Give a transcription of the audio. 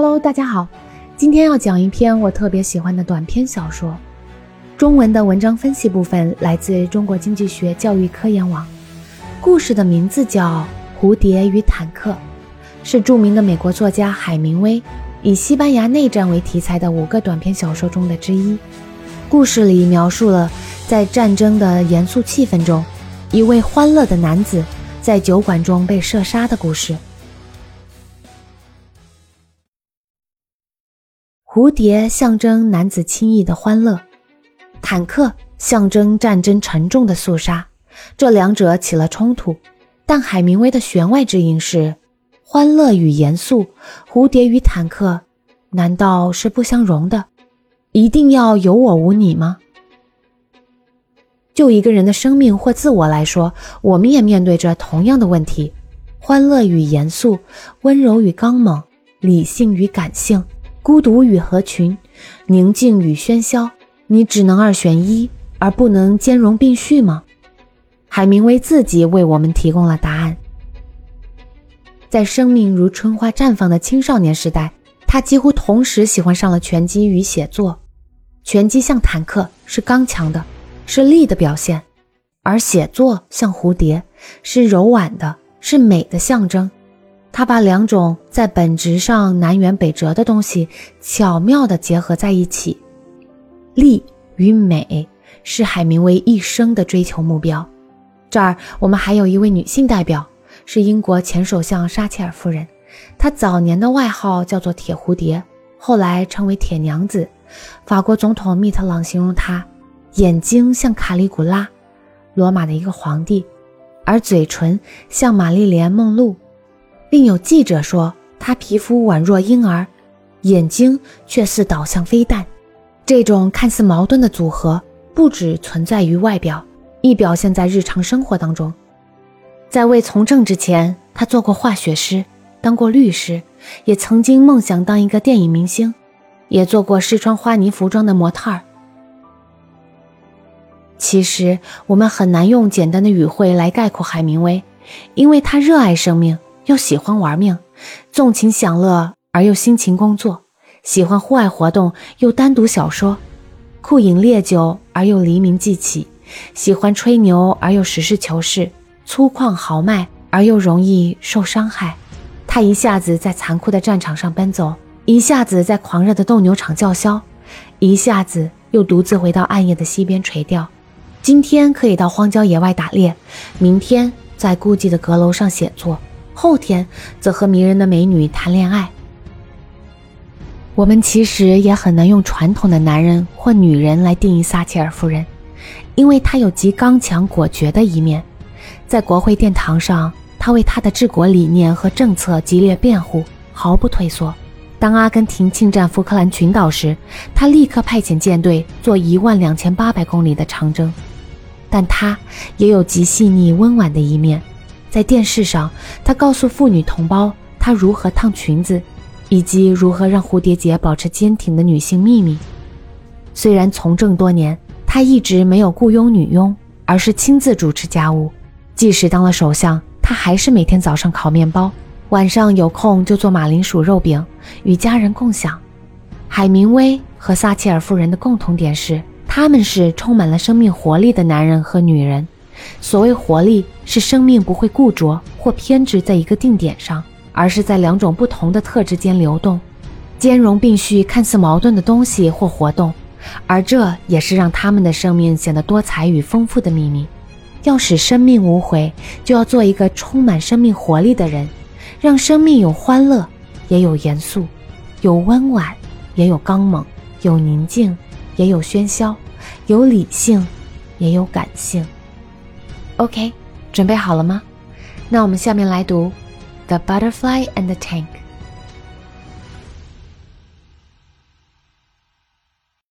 Hello，大家好，今天要讲一篇我特别喜欢的短篇小说。中文的文章分析部分来自中国经济学教育科研网。故事的名字叫《蝴蝶与坦克》，是著名的美国作家海明威以西班牙内战为题材的五个短篇小说中的之一。故事里描述了在战争的严肃气氛中，一位欢乐的男子在酒馆中被射杀的故事。蝴蝶象征男子轻易的欢乐，坦克象征战争沉重的肃杀，这两者起了冲突。但海明威的弦外之音是：欢乐与严肃，蝴蝶与坦克，难道是不相容的？一定要有我无你吗？就一个人的生命或自我来说，我们也面对着同样的问题：欢乐与严肃，温柔与刚猛，理性与感性。孤独与合群，宁静与喧嚣，你只能二选一，而不能兼容并蓄吗？海明威自己为我们提供了答案。在生命如春花绽放的青少年时代，他几乎同时喜欢上了拳击与写作。拳击像坦克，是刚强的，是力的表现；而写作像蝴蝶，是柔婉的，是美的象征。他把两种在本质上南辕北辙的东西巧妙地结合在一起，力与美是海明威一生的追求目标。这儿我们还有一位女性代表，是英国前首相撒切尔夫人。她早年的外号叫做“铁蝴蝶”，后来称为“铁娘子”。法国总统密特朗形容她，眼睛像卡里古拉，罗马的一个皇帝，而嘴唇像玛丽莲梦露。另有记者说，他皮肤宛若婴儿，眼睛却似导向飞弹。这种看似矛盾的组合，不只存在于外表，亦表现在日常生活当中。在未从政之前，他做过化学师，当过律师，也曾经梦想当一个电影明星，也做过试穿花呢服装的模特儿。其实，我们很难用简单的语汇来概括海明威，因为他热爱生命。又喜欢玩命，纵情享乐而又辛勤工作；喜欢户外活动又单独小说，酷饮烈酒而又黎明即起；喜欢吹牛而又实事求是，粗犷豪迈而又容易受伤害。他一下子在残酷的战场上奔走，一下子在狂热的斗牛场叫嚣，一下子又独自回到暗夜的溪边垂钓。今天可以到荒郊野外打猎，明天在孤寂的阁楼上写作。后天则和迷人的美女谈恋爱。我们其实也很难用传统的男人或女人来定义撒切尔夫人，因为她有极刚强果决的一面。在国会殿堂上，她为她的治国理念和政策激烈辩护，毫不退缩。当阿根廷侵占福克兰群岛时，她立刻派遣舰队做一万两千八百公里的长征。但她也有极细腻温婉的一面。在电视上，他告诉妇女同胞他如何烫裙子，以及如何让蝴蝶结保持坚挺的女性秘密。虽然从政多年，他一直没有雇佣女佣，而是亲自主持家务。即使当了首相，他还是每天早上烤面包，晚上有空就做马铃薯肉饼与家人共享。海明威和撒切尔夫人的共同点是，他们是充满了生命活力的男人和女人。所谓活力，是生命不会固着或偏执在一个定点上，而是在两种不同的特质间流动，兼容并蓄看似矛盾的东西或活动，而这也是让他们的生命显得多彩与丰富的秘密。要使生命无悔，就要做一个充满生命活力的人，让生命有欢乐，也有严肃，有温婉，也有刚猛，有宁静，也有喧嚣，有理性，也有感性。OK，准备好了吗？那我们下面来读《The Butterfly and the Tank》。